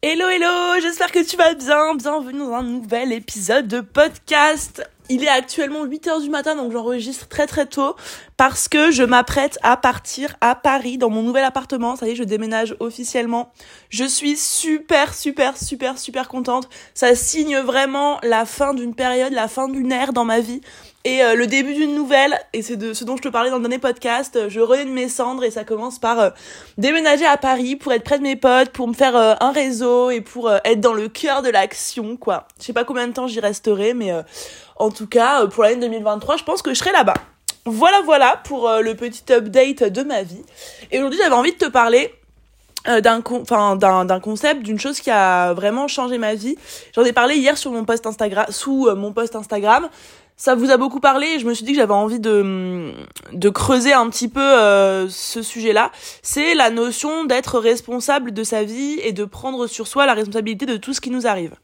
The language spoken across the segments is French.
Hello hello, j'espère que tu vas bien. Bienvenue dans un nouvel épisode de podcast. Il est actuellement 8h du matin donc j'enregistre très très tôt parce que je m'apprête à partir à Paris dans mon nouvel appartement. Ça y est, je déménage officiellement. Je suis super super super super contente. Ça signe vraiment la fin d'une période, la fin d'une ère dans ma vie et euh, le début d'une nouvelle, et c'est de ce dont je te parlais dans le dernier podcast, euh, je renais de mes cendres et ça commence par euh, déménager à Paris pour être près de mes potes, pour me faire un réseau et pour être dans le cœur de l'action, quoi. Je sais pas combien de temps j'y resterai, mais en tout cas, pour l'année 2023, je pense que je serai là-bas. Voilà, voilà pour le petit update de ma vie. Et aujourd'hui, j'avais envie de te parler d'un enfin d'un concept d'une chose qui a vraiment changé ma vie j'en ai parlé hier sur mon post Instagram sous mon post Instagram ça vous a beaucoup parlé et je me suis dit que j'avais envie de, creuser un petit peu euh, ce sujet-là. C'est la notion d'être responsable de sa vie et de prendre sur soi la responsabilité de tout ce qui nous arrive.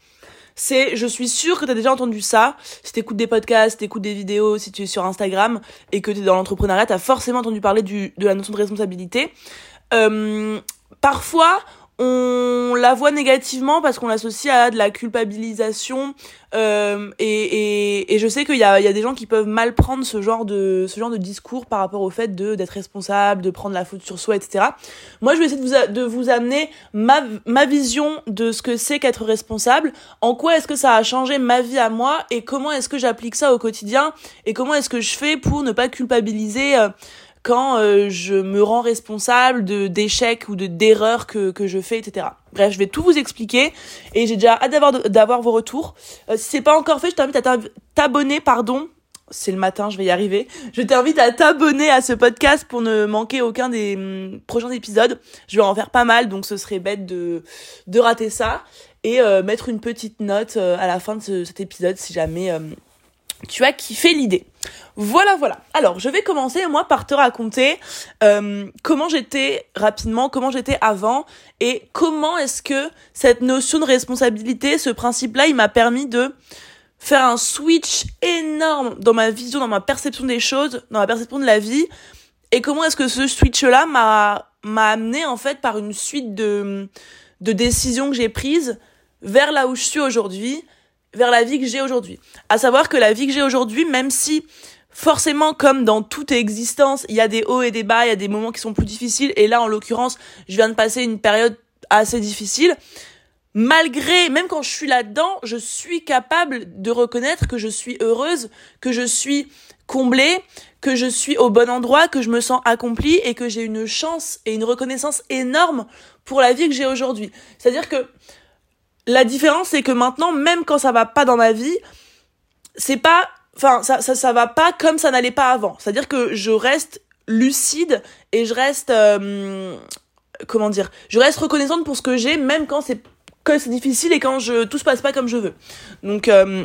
C'est, je suis sûre que tu as déjà entendu ça. Si t'écoutes des podcasts, t'écoutes des vidéos, si tu es sur Instagram et que tu es dans l'entrepreneuriat, t'as forcément entendu parler de la notion de responsabilité. Euh, parfois, on la voit négativement parce qu'on l'associe à de la culpabilisation euh, et, et, et, je sais qu'il y a, y a des gens qui peuvent mal prendre ce genre de ce genre de discours par rapport au fait de d'être responsable, de prendre la faute sur soi, etc. Moi, je vais essayer de vous, de vous amener ma, ma vision de ce que c'est qu'être responsable, en quoi est-ce que ça a changé ma vie à moi et comment est-ce que j'applique ça au quotidien et comment est-ce que je fais pour ne pas culpabiliser euh, quand euh, je me rends responsable de d'échecs ou de d'erreurs que, que je fais, etc. Bref, je vais tout vous expliquer et j'ai déjà hâte d'avoir d'avoir vos retours. Euh, si c'est pas encore fait, je t'invite à t'abonner, pardon. C'est le matin, je vais y arriver. Je t'invite à t'abonner à ce podcast pour ne manquer aucun des hum, prochains épisodes. Je vais en faire pas mal, donc ce serait bête de de rater ça et euh, mettre une petite note à la fin de cet épisode si jamais tu as kiffé l'idée. Voilà, voilà. Alors, je vais commencer, moi, par te raconter euh, comment j'étais rapidement, comment j'étais avant, et comment est-ce que cette notion de responsabilité, ce principe-là, il m'a permis de faire un switch énorme dans ma vision, dans ma perception des choses, dans ma perception de la vie, et comment est-ce que ce switch-là m'a m'a amené, en fait, par une suite de, de décisions que j'ai prises vers là où je suis aujourd'hui, vers la vie que j'ai aujourd'hui. À savoir que la vie que j'ai aujourd'hui, même si forcément, comme dans toute existence, il y a des hauts et des bas, il y a des moments qui sont plus difficiles, et là, en l'occurrence, je viens de passer une période assez difficile, malgré, même quand je suis là-dedans, je suis capable de reconnaître que je suis heureuse, que je suis comblée, que je suis au bon endroit, que je me sens accomplie et que j'ai une chance et une reconnaissance énorme pour la vie que j'ai aujourd'hui. C'est-à-dire que la différence, c'est que maintenant, même quand ça va pas dans ma vie, c'est pas, enfin, ça, ça, ça va pas comme ça n'allait pas avant. C'est-à-dire que je reste lucide et je reste, euh, comment dire, je reste reconnaissante pour ce que j'ai, même quand c'est, quand c'est difficile et quand je, tout se passe pas comme je veux. Donc, euh,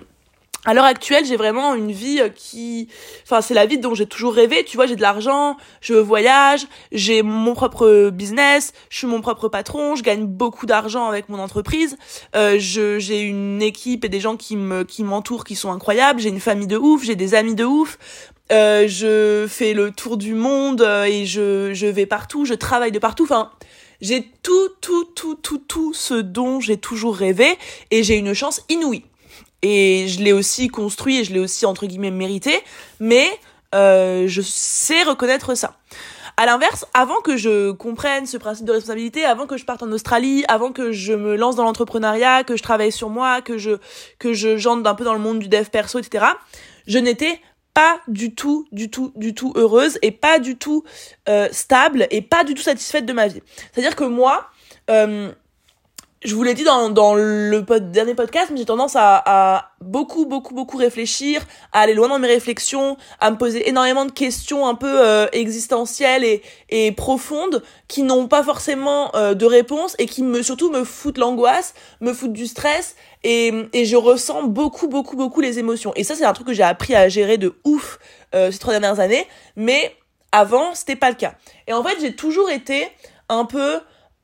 à l'heure actuelle, j'ai vraiment une vie euh, qui, enfin, c'est la vie dont j'ai toujours rêvé. Tu vois, j'ai de l'argent, je voyage, j'ai mon propre business, je suis mon propre patron, je gagne beaucoup d'argent avec mon entreprise. Euh, je, j'ai une équipe et des gens qui me, qui m'entourent, qui sont incroyables. J'ai une famille de ouf, j'ai des amis de ouf. Euh, je fais le tour du monde euh, et je, je vais partout, je travaille de partout. Enfin, j'ai tout, tout, tout, tout, tout ce dont j'ai toujours rêvé et j'ai une chance inouïe et je l'ai aussi construit et je l'ai aussi entre guillemets mérité, mais euh, je sais reconnaître ça. À l'inverse, avant que je comprenne ce principe de responsabilité, avant que je parte en Australie, avant que je me lance dans l'entrepreneuriat, que je travaille sur moi, que je que je j'entre un peu dans le monde du dev perso, etc. Je n'étais pas du tout, du tout, du tout heureuse et pas du tout euh, stable et pas du tout satisfaite de ma vie. C'est-à-dire que moi, euh, je vous l'ai dit dans, dans le dernier podcast, mais j'ai tendance à, à, beaucoup, beaucoup, beaucoup réfléchir, à aller loin dans mes réflexions, à me poser énormément de questions un peu euh, existentielles et, et profondes qui n'ont pas forcément euh, de réponse et qui me surtout me foutent l'angoisse, me foutent du stress et, et je ressens beaucoup, beaucoup, beaucoup les émotions. Et ça, c'est un truc que j'ai appris à gérer de ouf euh, ces trois dernières années, mais avant, c'était pas le cas. Et en fait, j'ai toujours été un peu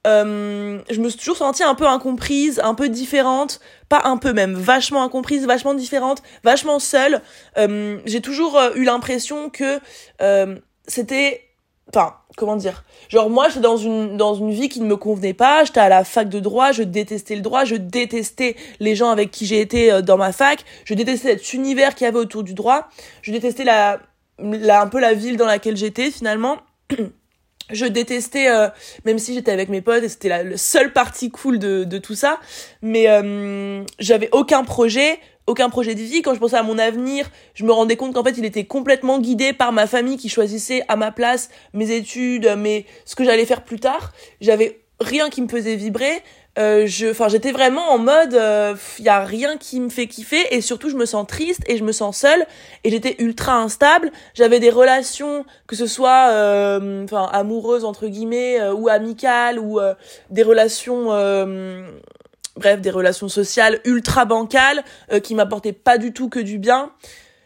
euh, je me suis toujours sentie un peu incomprise, un peu différente, pas un peu même, vachement incomprise, vachement différente, vachement seule. Euh, j'ai toujours euh, eu l'impression que c'était enfin comment dire? Genre moi j'étais dans une dans une vie qui ne me convenait pas. J'étais à la fac de droit je détestais le droit je détestais les gens avec qui j'ai été euh, dans ma fac. Je détestais cet univers qu'il y avait autour du droit. Je détestais la, la un peu la ville dans laquelle j'étais finalement je détestais euh, même si j'étais avec mes potes et c'était la, le seule partie cool de, de tout ça. Mais euh, j'avais aucun projet aucun projet de vie. Quand je pensais à mon avenir je me rendais compte qu'en fait il était complètement guidé par ma famille qui choisissait à ma place mes études mes ce que j'allais faire plus tard. J'avais rien qui me faisait vibrer euh, je enfin j'étais vraiment en mode il euh, y a rien qui me fait kiffer et surtout je me sens triste et je me sens seule et j'étais ultra instable. J'avais des relations que ce soit euh, enfin amoureuses entre guillemets euh, ou amicales ou des relations bref des relations sociales ultra bancales qui m'apportaient pas du tout que du bien.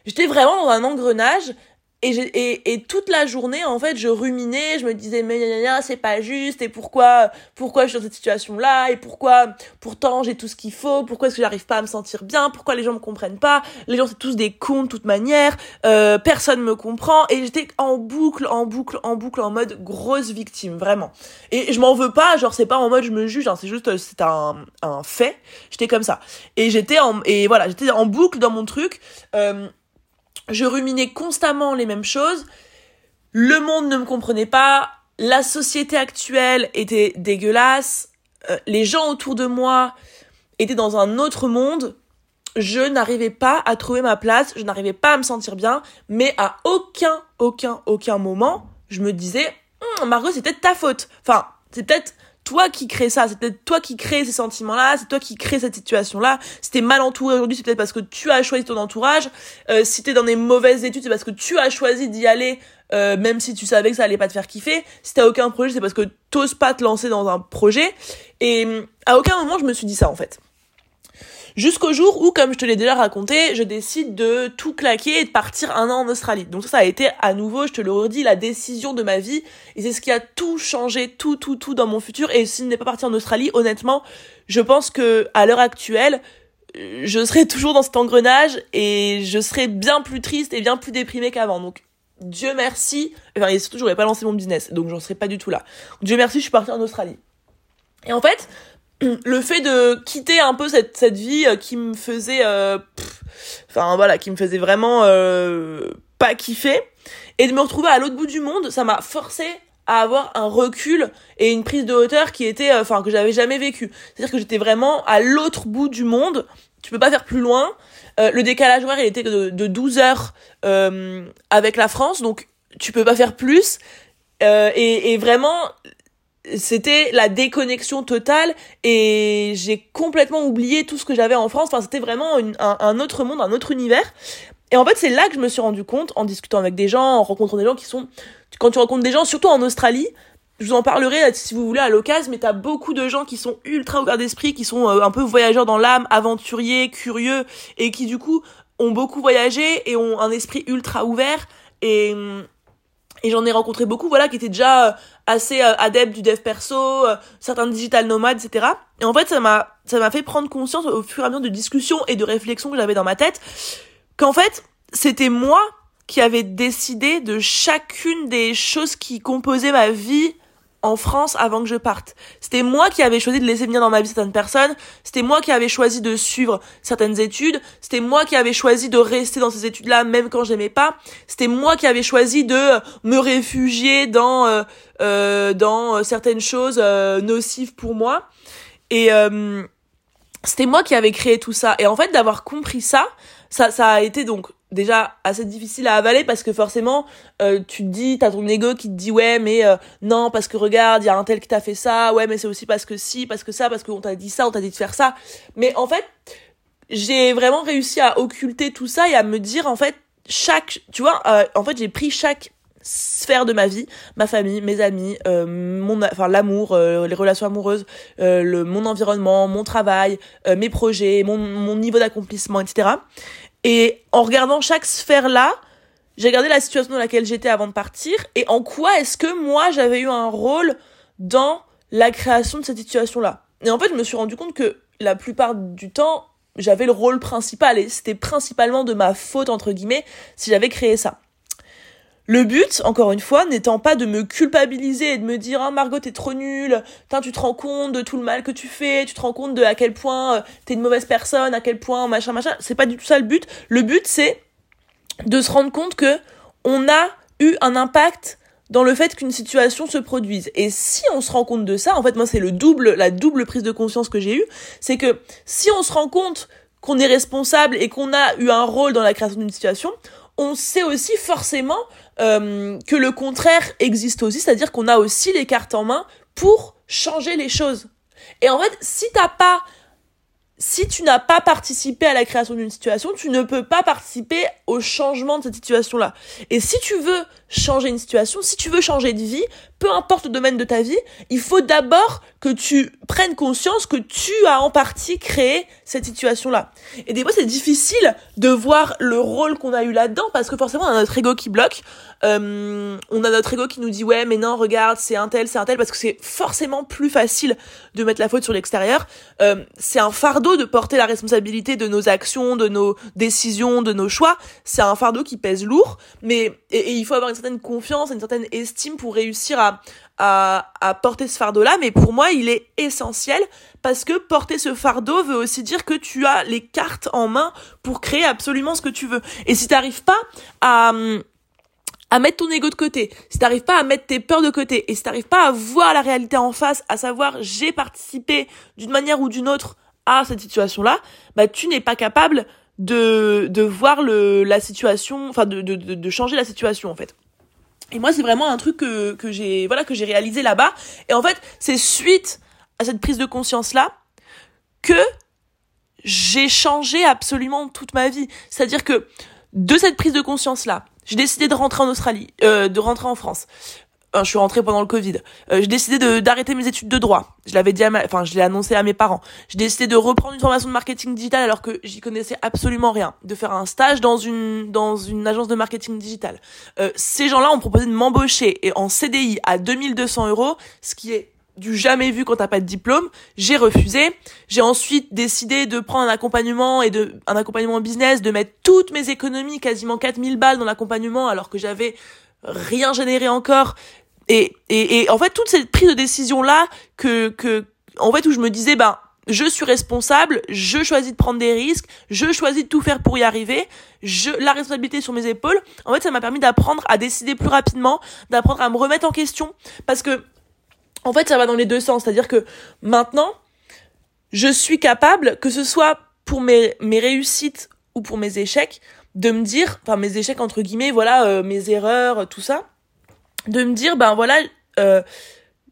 J'étais vraiment dans un engrenage et, et, et toute la journée, en fait, je ruminais, je me disais, mais c'est pas juste, et pourquoi, pourquoi je suis dans cette situation-là, et pourquoi, pourtant, j'ai tout ce qu'il faut, pourquoi est-ce que j'arrive pas à me sentir bien, pourquoi les gens me comprennent pas, les gens c'est tous des cons de toute manière, euh, personne me comprend, et j'étais en boucle, en boucle, en boucle, en mode grosse victime, vraiment. Et je m'en veux pas, genre, c'est pas en mode je me juge, hein, c'est juste, c'est un, un fait, j'étais comme ça. Et j'étais en, et voilà, j'étais en boucle dans mon truc, euh, je ruminais constamment les mêmes choses. Le monde ne me comprenait pas. La société actuelle était dégueulasse. Euh, les gens autour de moi étaient dans un autre monde. Je n'arrivais pas à trouver ma place. Je n'arrivais pas à me sentir bien. Mais à aucun, aucun, aucun moment, je me disais, hum, Margot, c'est peut-être ta faute. Enfin, c'est peut-être toi qui crée ça, c'est peut-être toi qui crée ces sentiments-là, c'est toi qui crée cette situation-là. Si t'es mal entouré aujourd'hui, c'est peut-être parce que tu as choisi ton entourage. Euh, si t'es dans des mauvaises études, c'est parce que tu as choisi d'y aller, euh, même si tu savais que ça allait pas te faire kiffer. Si t'as aucun projet, c'est parce que t'oses pas te lancer dans un projet. Et à aucun moment, je me suis dit ça, en fait. Jusqu'au jour où, comme je te l'ai déjà raconté, je décide de tout claquer et de partir un an en Australie. Donc ça, ça a été à nouveau, je te le redis, la décision de ma vie. Et c'est ce qui a tout changé, tout, tout, tout dans mon futur. Et s'il n'est pas parti en Australie, honnêtement, je pense que à l'heure actuelle, je serais toujours dans cet engrenage et je serais bien plus triste et bien plus déprimée qu'avant. Donc Dieu merci, enfin et surtout j'aurais pas lancé mon business, donc j'en serais pas du tout là. Dieu merci, je suis partie en Australie. Et en fait, le fait de quitter un peu cette, cette vie euh, qui me faisait euh, enfin voilà qui me faisait vraiment euh, pas kiffer et de me retrouver à l'autre bout du monde ça m'a forcé à avoir un recul et une prise de hauteur qui était enfin que j'avais jamais vécu. C'est à dire que j'étais vraiment à l'autre bout du monde. Tu peux pas faire plus loin. Le décalage horaire il était de, de 12 heures avec la France donc tu peux pas faire plus. Et, et vraiment c'était la déconnexion totale et j'ai complètement oublié tout ce que j'avais en France. Enfin, c'était vraiment un, autre monde, un autre univers. Et en fait, c'est là que je me suis rendu compte, en discutant avec des gens, en rencontrant des gens qui sont... Quand tu rencontres des gens, surtout en Australie, je vous en parlerai si vous voulez à l'occasion, mais t'as beaucoup de gens qui sont ultra ouverts d'esprit, qui sont euh, un peu voyageurs dans l'âme, aventuriers, curieux, et qui du coup ont beaucoup voyagé et ont un esprit ultra ouvert. Et et j'en ai rencontré beaucoup, voilà, qui étaient déjà euh, assez euh, adeptes du dev perso, euh, certains digital nomades, etc. Et en fait, ça m'a, ça m'a fait prendre conscience au fur et à mesure de discussions et de réflexions que j'avais dans ma tête, qu'en fait, c'était moi qui avais décidé de chacune des choses qui composaient ma vie en France avant que je parte. C'était moi qui avais choisi de laisser venir dans ma vie certaines personnes, c'était moi qui avais choisi de suivre certaines études, c'était moi qui avais choisi de rester dans ces études-là même quand j'aimais pas, c'était moi qui avais choisi de me réfugier dans euh, euh dans certaines choses euh, nocives pour moi et euh, c'était moi qui avais créé tout ça et en fait d'avoir compris ça, ça ça a été donc déjà assez difficile à avaler parce que forcément euh, tu te dis t'as ton ego qui te dit ouais mais euh, non parce que regarde il y a un tel qui t'a fait ça ouais mais c'est aussi parce que si parce que ça parce qu'on t'a dit ça on t'a dit de faire ça. Mais en fait j'ai vraiment réussi à occulter tout ça et à me dire en fait chaque tu vois euh, en fait j'ai pris chaque sphère de ma vie ma famille mes amis mon enfin l'amour les relations amoureuses le mon environnement mon travail mes projets mon mon niveau d'accomplissement etc et en regardant chaque sphère-là, j'ai regardé la situation dans laquelle j'étais avant de partir et en quoi est-ce que moi j'avais eu un rôle dans la création de cette situation-là? Et en fait, je me suis rendu compte que la plupart du temps, j'avais le rôle principal et c'était principalement de ma faute entre guillemets si j'avais créé ça. Le but, encore une fois, n'étant pas de me culpabiliser et de me dire ah Margot t'es trop nulle, tu te rends compte de tout le mal que tu fais, tu te rends compte de à quel point euh, t'es une mauvaise personne, à quel point machin machin. C'est pas du tout ça le but. Le but c'est de se rendre compte que on a eu un impact dans le fait qu'une situation se produise. Et si on se rend compte de ça, en fait moi c'est le double, la double prise de conscience que j'ai eue, c'est que si on se rend compte qu'on est responsable et qu'on a eu un rôle dans la création d'une situation, on sait aussi forcément euh, que le contraire existe aussi, c'est-à-dire qu'on a aussi les cartes en main pour changer les choses. Et en fait, si t'as si tu n'as pas participé à la création d'une situation, tu ne peux pas participer au changement de cette situation-là. Et si tu veux changer une situation, si tu veux changer de vie, peu importe le domaine de ta vie, il faut d'abord que tu prennes conscience que tu as en partie créé cette situation-là. Et des fois, c'est difficile de voir le rôle qu'on a eu là-dedans parce que forcément, on a notre ego qui bloque. Euh, on a notre ego qui nous dit ouais, mais non, regarde, c'est un tel, c'est un tel, parce que c'est forcément plus facile de mettre la faute sur l'extérieur. Euh, c'est un fardeau de porter la responsabilité de nos actions, de nos décisions, de nos choix. C'est un fardeau qui pèse lourd, mais et, il faut avoir une certaine confiance, une certaine estime pour réussir à à, à, porter ce fardeau-là, mais pour moi, il est essentiel parce que porter ce fardeau veut aussi dire que tu as les cartes en main pour créer absolument ce que tu veux. Et si tu n'arrives pas à à mettre ton ego de côté, si t'arrives pas à mettre tes peurs de côté et si t'arrives pas à voir la réalité en face, à savoir j'ai participé d'une manière ou d'une autre à cette situation-là, bah tu n'es pas capable de de voir le la situation, enfin de, de de changer la situation en fait. Et moi, c'est vraiment un truc que, que j'ai, voilà, que j'ai réalisé là-bas. Et en fait, c'est suite à cette prise de conscience-là que j'ai changé absolument toute ma vie. C'est-à-dire que de cette prise de conscience-là, j'ai décidé de rentrer en Australie, euh, de rentrer en France je suis rentrée pendant le Covid. Euh, j'ai décidé d'arrêter mes études de droit. Je l'avais dit, à enfin, je l'ai annoncé à mes parents. J'ai décidé de reprendre une formation de marketing digital alors que j'y connaissais absolument rien. De faire un stage dans une dans une agence de marketing digital. Euh, ces gens-là ont proposé de m'embaucher et en CDI à 2200 euros, ce qui est du jamais vu quand t'as pas de diplôme. J'ai refusé. J'ai ensuite décidé de prendre un accompagnement et de un accompagnement business, de mettre toutes mes économies, quasiment 4000 balles dans l'accompagnement alors que j'avais rien généré encore et, et, et en fait, toute cette prise de décision-là, que, que, en fait, où je me disais, ben, je suis responsable, je choisis de prendre des risques, je choisis de tout faire pour y arriver, je, la responsabilité sur mes épaules. En fait, ça m'a permis d'apprendre à décider plus rapidement, d'apprendre à me remettre en question, parce que, en fait, ça va dans les deux sens. C'est-à-dire que maintenant, je suis capable, que ce soit pour mes, mes réussites ou pour mes échecs, de me dire, enfin mes échecs entre guillemets, voilà, euh, mes erreurs, tout ça, de me dire ben voilà euh,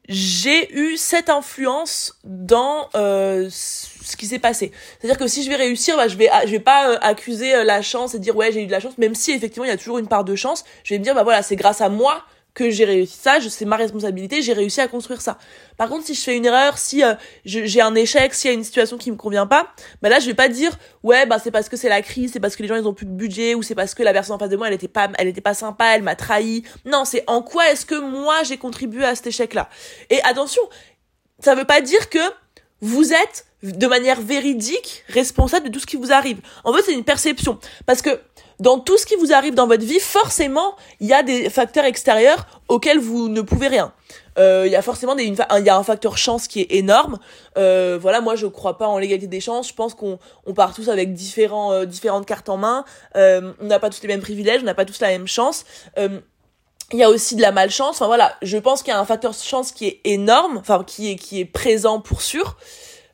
j'ai eu cette influence dans euh, ce qui s'est passé. C'est-à-dire que si je vais réussir, bah, je vais je vais pas euh, accuser euh, la chance et dire ouais j'ai eu de la chance, même si effectivement il y a toujours une part de chance. Je vais me dire bah voilà c'est grâce à moi que j'ai réussi ça, c'est ma responsabilité, j'ai réussi à construire ça. Par contre, si je fais une erreur, si euh, j'ai un échec, s'il y a une situation qui me convient pas, bah là je vais pas dire ouais bah c'est parce que c'est la crise, c'est parce que les gens ils ont plus de budget ou c'est parce que la personne en face de moi elle était pas elle était pas sympa, elle m'a trahi. Non, c'est en quoi est-ce que moi j'ai contribué à cet échec là. Et attention, ça veut pas dire que vous êtes de manière véridique responsable de tout ce qui vous arrive. En fait, c'est une perception parce que dans tout ce qui vous arrive dans votre vie, forcément, il y a des facteurs extérieurs auxquels vous ne pouvez rien. Euh, il y a forcément des, il y a un facteur chance qui est énorme. Euh, voilà, moi je crois pas en l'égalité des chances. Je pense qu'on on part tous avec différents, euh, différentes cartes en main. Euh, on n'a pas tous les mêmes privilèges, on n'a pas tous la même chance. Il y a aussi de la malchance. Enfin voilà, je pense qu'il y a un facteur chance qui est énorme, enfin qui est qui est présent pour sûr.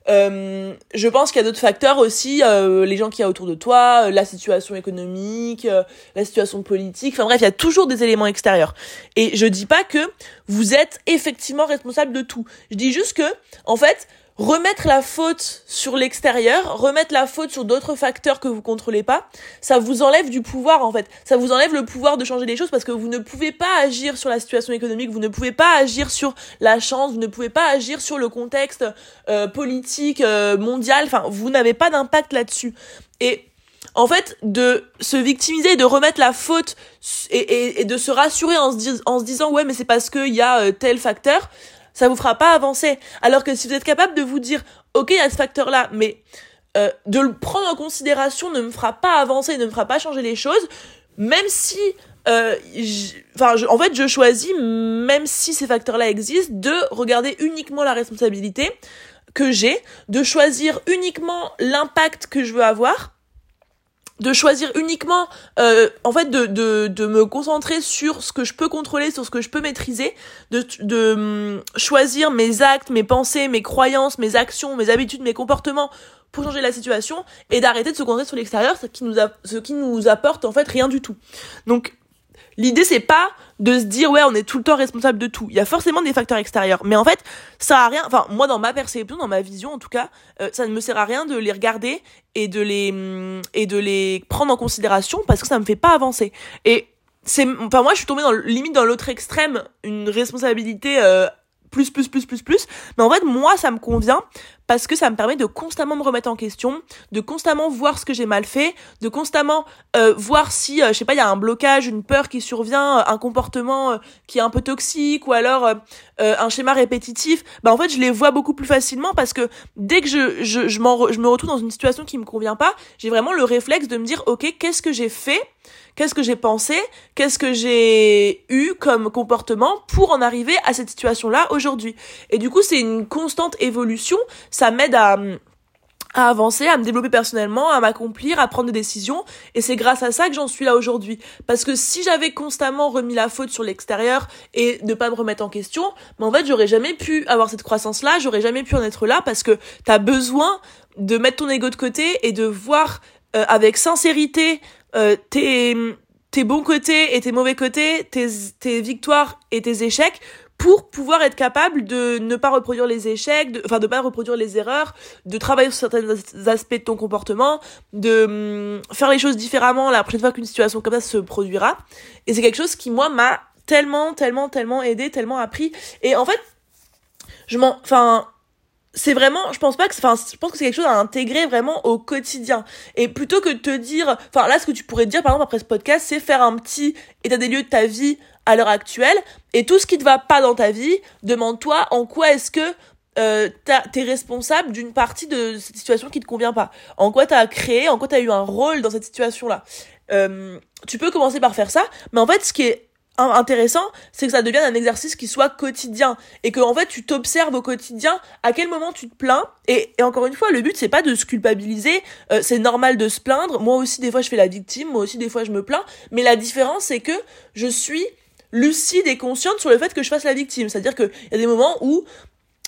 Euh, je pense qu'il y a d'autres facteurs aussi, euh, les gens qui y a autour de toi, euh, la situation économique, la situation politique. Enfin bref, il y a toujours des éléments extérieurs. Et je dis pas que vous êtes effectivement responsable de tout. Je dis juste que, en fait, remettre la faute sur l'extérieur, remettre la faute sur d'autres facteurs que vous contrôlez pas, ça vous enlève du pouvoir en fait. Ça vous enlève le pouvoir de changer les choses parce que vous ne pouvez pas agir sur la situation économique, vous ne pouvez pas agir sur la chance, vous ne pouvez pas agir sur le contexte euh, politique euh, mondial, enfin vous n'avez pas d'impact là-dessus. Et en fait, de se victimiser, de remettre la faute et, et, de se rassurer en se, disant ouais mais c'est parce qu'il y a euh, tel facteur, ça vous fera pas avancer. Alors que si vous êtes capable de vous dire, ok, il y a ce facteur-là, mais euh, de le prendre en considération ne me fera pas avancer, ne me fera pas changer les choses, même si euh, enfin, en fait, je choisis, même si ces facteurs-là existent, de regarder uniquement la responsabilité que j'ai, de choisir uniquement l'impact que je veux avoir de choisir uniquement euh, en fait de, de, de me concentrer sur ce que je peux contrôler sur ce que je peux maîtriser de, de hum, choisir mes actes mes pensées mes croyances mes actions mes habitudes mes comportements pour changer la situation et d'arrêter de se concentrer sur l'extérieur ce qui nous a, ce qui nous apporte en fait rien du tout. Donc L'idée c'est pas de se dire ouais on est tout le temps responsable de tout. Il y a forcément des facteurs extérieurs, mais en fait ça a rien. Enfin moi dans ma perception, dans ma vision en tout cas, euh, ça ne me sert à rien de les regarder et de les mm, et de les prendre en considération parce que ça me fait pas avancer. Et c'est enfin moi je suis tombée dans limite dans l'autre extrême, une responsabilité euh, plus plus plus plus plus mais en fait moi ça me convient parce que ça me permet de constamment me remettre en question de constamment voir ce que j'ai mal fait de constamment euh, voir si euh, je sais pas il y a un blocage une peur qui survient euh, un comportement qui est un peu toxique ou alors un schéma répétitif bah en fait je les vois beaucoup plus facilement parce que dès que je je je, je me retrouve dans une situation qui me convient pas j'ai vraiment le réflexe de me dire ok qu'est-ce que j'ai fait qu'est-ce que j'ai pensé, qu'est-ce que j'ai eu comme comportement pour en arriver à cette situation-là aujourd'hui. Et du coup, c'est une constante évolution, m'aide à à avancer, à me développer personnellement, à m'accomplir, à prendre des décisions. Et c'est grâce à ça que j'en suis là aujourd'hui. Parce que si j'avais constamment remis la faute sur l'extérieur et ne pas me remettre en question, mais en fait, j'aurais jamais pu avoir cette croissance-là, j'aurais jamais pu en être là parce que t'as besoin de mettre ton ego de côté et de voir euh, avec sincérité euh, tes, bons côtés et tes mauvais côtés, tes victoires et tes échecs pour pouvoir être capable de ne pas reproduire les échecs, de, enfin de pas reproduire les erreurs, de travailler sur certains aspects de ton comportement, de hum, faire les choses différemment la prochaine fois qu'une situation comme ça se produira. Et c'est quelque chose qui moi m'a tellement, tellement, tellement aidé, tellement appris. Et en fait, je m'en, enfin, c'est vraiment je pense pas que enfin je pense que c'est quelque chose à intégrer vraiment au quotidien et plutôt que de te dire enfin là ce que tu pourrais te dire par exemple après ce podcast c'est faire un petit état des lieux de ta vie à l'heure actuelle et tout ce qui te va pas dans ta vie demande-toi en quoi est-ce que euh, t'es responsable d'une partie de cette situation qui te convient pas. En quoi t'as créé en quoi t'as eu un rôle dans cette situation là euh, tu peux commencer par faire ça mais en fait ce qui est intéressant, c'est que ça devienne un exercice qui soit quotidien. Et que en fait tu t'observes au quotidien à quel moment tu te plains. Et, et encore une fois le but c'est pas de se culpabiliser, euh, c'est normal de se plaindre, moi aussi des fois je fais la victime, moi aussi des fois je me plains, mais la différence c'est que je suis lucide et consciente sur le fait que je fasse la victime, c'est-à-dire que il y a des moments où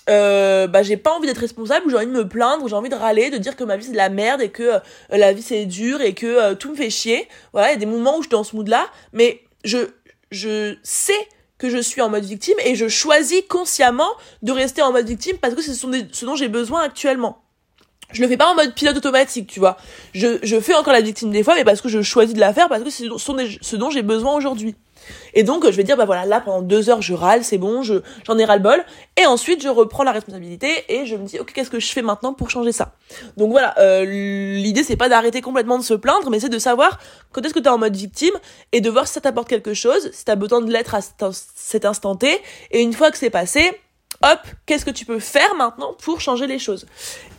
euh, bah j'ai pas envie d'être responsable, j'ai envie de me plaindre, j'ai envie de râler, de dire que ma vie c'est de la merde et que euh, la vie c'est dur et que euh, tout me fait chier. Voilà, il y a des moments où je suis dans ce mood là, mais je je sais que je suis en mode victime et je choisis consciemment de rester en mode victime parce que c'est ce dont j'ai besoin actuellement. Je le fais pas en mode pilote automatique, tu vois. Je, je fais encore la victime des fois, mais parce que je choisis de la faire, parce que c'est ce dont j'ai besoin aujourd'hui. Et donc, je vais dire, bah voilà, là, pendant deux heures, je râle, c'est bon, je, j'en ai ras le bol. Et ensuite, je reprends la responsabilité et je me dis, ok, qu'est-ce que je fais maintenant pour changer ça? Donc voilà, euh, l'idée, c'est pas d'arrêter complètement de se plaindre, mais c'est de savoir quand est-ce que t'es en mode victime et de voir si ça t'apporte quelque chose, si t'as besoin de l'être à cet instant T. Et une fois que c'est passé, hop, qu'est-ce que tu peux faire maintenant pour changer les choses?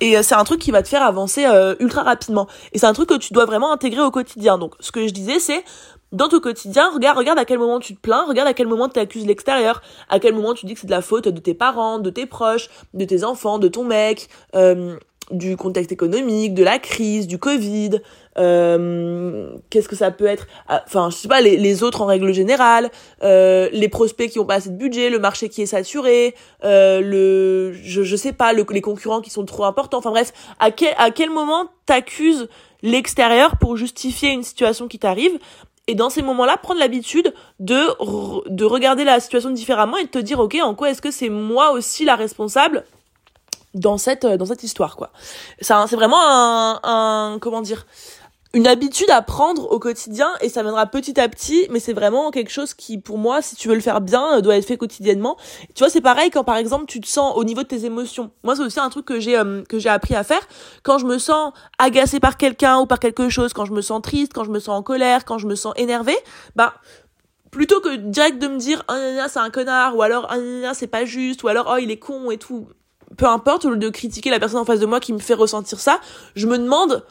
Et euh, c'est un truc qui va te faire avancer euh, ultra rapidement. Et c'est un truc que tu dois vraiment intégrer au quotidien. Donc ce que je disais, c'est dans ton quotidien, regarde, regarde à quel moment tu te plains, regarde à quel moment tu accuses l'extérieur, à quel moment tu dis que c'est de la faute de tes parents, de tes proches, de tes enfants, de ton mec, euh, du contexte économique, de la crise, du Covid, euh, qu'est-ce que ça peut être ah, Enfin, je sais pas, les, autres en règle générale, euh, les prospects qui ont pas assez de budget, le marché qui est saturé, le, je, je sais pas, le, les concurrents qui sont trop importants. Enfin bref, à quel, à quel moment t'accuses l'extérieur pour justifier une situation qui t'arrive et dans ces moments-là, prendre l'habitude de, de regarder la situation différemment et de te dire, ok, en quoi est-ce que c'est moi aussi la responsable dans cette, dans cette histoire, quoi. C'est vraiment un, un, comment dire, une habitude à prendre au quotidien et ça viendra petit à petit mais c'est vraiment quelque chose qui pour moi si tu veux le faire bien euh, doit être fait quotidiennement. Tu vois c'est pareil quand par exemple tu te sens au niveau de tes émotions. Moi c'est aussi un truc que j'ai euh, que j'ai appris à faire. Quand je me sens agacé par quelqu'un ou par quelque chose quand je me sens triste quand je me sens en colère quand je me sens énervé bah plutôt que direct de me dire oh c'est un connard ou alors oh c'est pas juste ou alors oh il est con et tout peu importe au lieu de critiquer la personne en face de moi qui me fait ressentir ça je me demande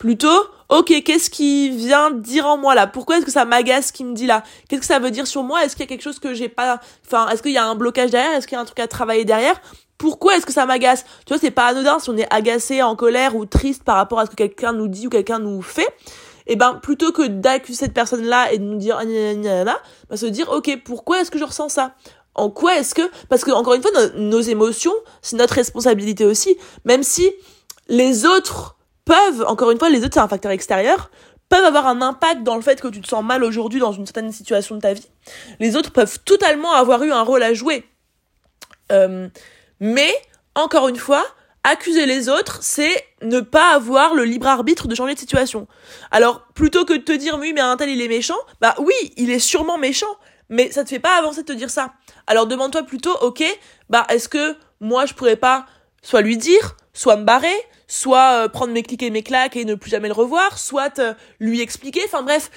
Plutôt, ok, qu'est-ce qui vient dire en moi là? Pourquoi est-ce que ça m'agace ce qu'il me dit là? Qu'est-ce que ça veut dire sur moi? Est-ce qu'il y a quelque chose que j'ai pas... Enfin, est-ce qu'il y a un blocage derrière? Est-ce qu'il y a un truc à travailler derrière? Pourquoi est-ce que ça m'agace? Tu vois, c'est pas anodin si on est agacé, en colère ou triste par rapport à ce que quelqu'un nous dit ou quelqu'un nous fait. Et eh ben plutôt que d'accuser cette personne-là et de nous dire ah, bah, se dire ok pourquoi est-ce que je ressens ça? En quoi est-ce que parce que encore une fois nos émotions c'est notre responsabilité aussi. Même si les autres peuvent encore une fois les autres c'est un facteur extérieur peuvent avoir un impact dans le fait que tu te sens mal aujourd'hui dans une certaine situation de ta vie. Les autres peuvent totalement avoir eu un rôle à jouer. Euh, mais, encore une fois, accuser les autres, c'est ne pas avoir le libre arbitre de changer de situation. Alors, plutôt que de te dire, oui, mais un tel, il est méchant, bah oui, il est sûrement méchant, mais ça te fait pas avancer de te dire ça. Alors, demande-toi plutôt, ok, bah, est-ce que moi, je pourrais pas soit lui dire, soit me barrer, soit euh, prendre mes clics et mes claques et ne plus jamais le revoir, soit euh, lui expliquer, enfin bref,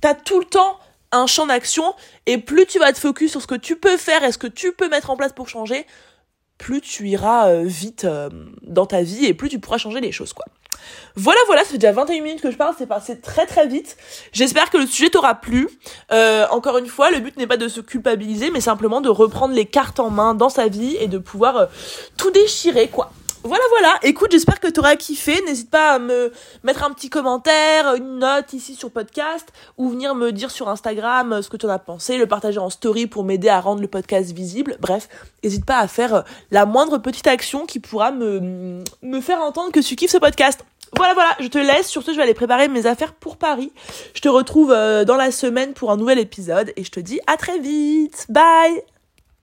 t'as tout le temps un champ d'action, et plus tu vas te focus sur ce que tu peux faire et ce que tu peux mettre en place pour changer, plus tu iras euh, vite euh, dans ta vie et plus tu pourras changer les choses quoi. Voilà, voilà, ça fait déjà 21 minutes que je parle, c'est passé très très vite. J'espère que le sujet t'aura plu. Euh, encore une fois, le but n'est pas de se culpabiliser, mais simplement de reprendre les cartes en main dans sa vie et de pouvoir tout déchirer, quoi. Voilà, voilà. Écoute, j'espère que tu auras kiffé. N'hésite pas à me mettre un petit commentaire, une note ici sur podcast, ou venir me dire sur Instagram euh, ce que tu en as pensé, le partager en story pour m'aider à rendre le podcast visible. Bref, n'hésite pas à faire euh, la moindre petite action qui pourra me, me faire entendre que tu kiffes ce podcast. Voilà, voilà, je te laisse. Surtout, je vais aller préparer mes affaires pour Paris. Je te retrouve euh, dans la semaine pour un nouvel épisode et je te dis à très vite. Bye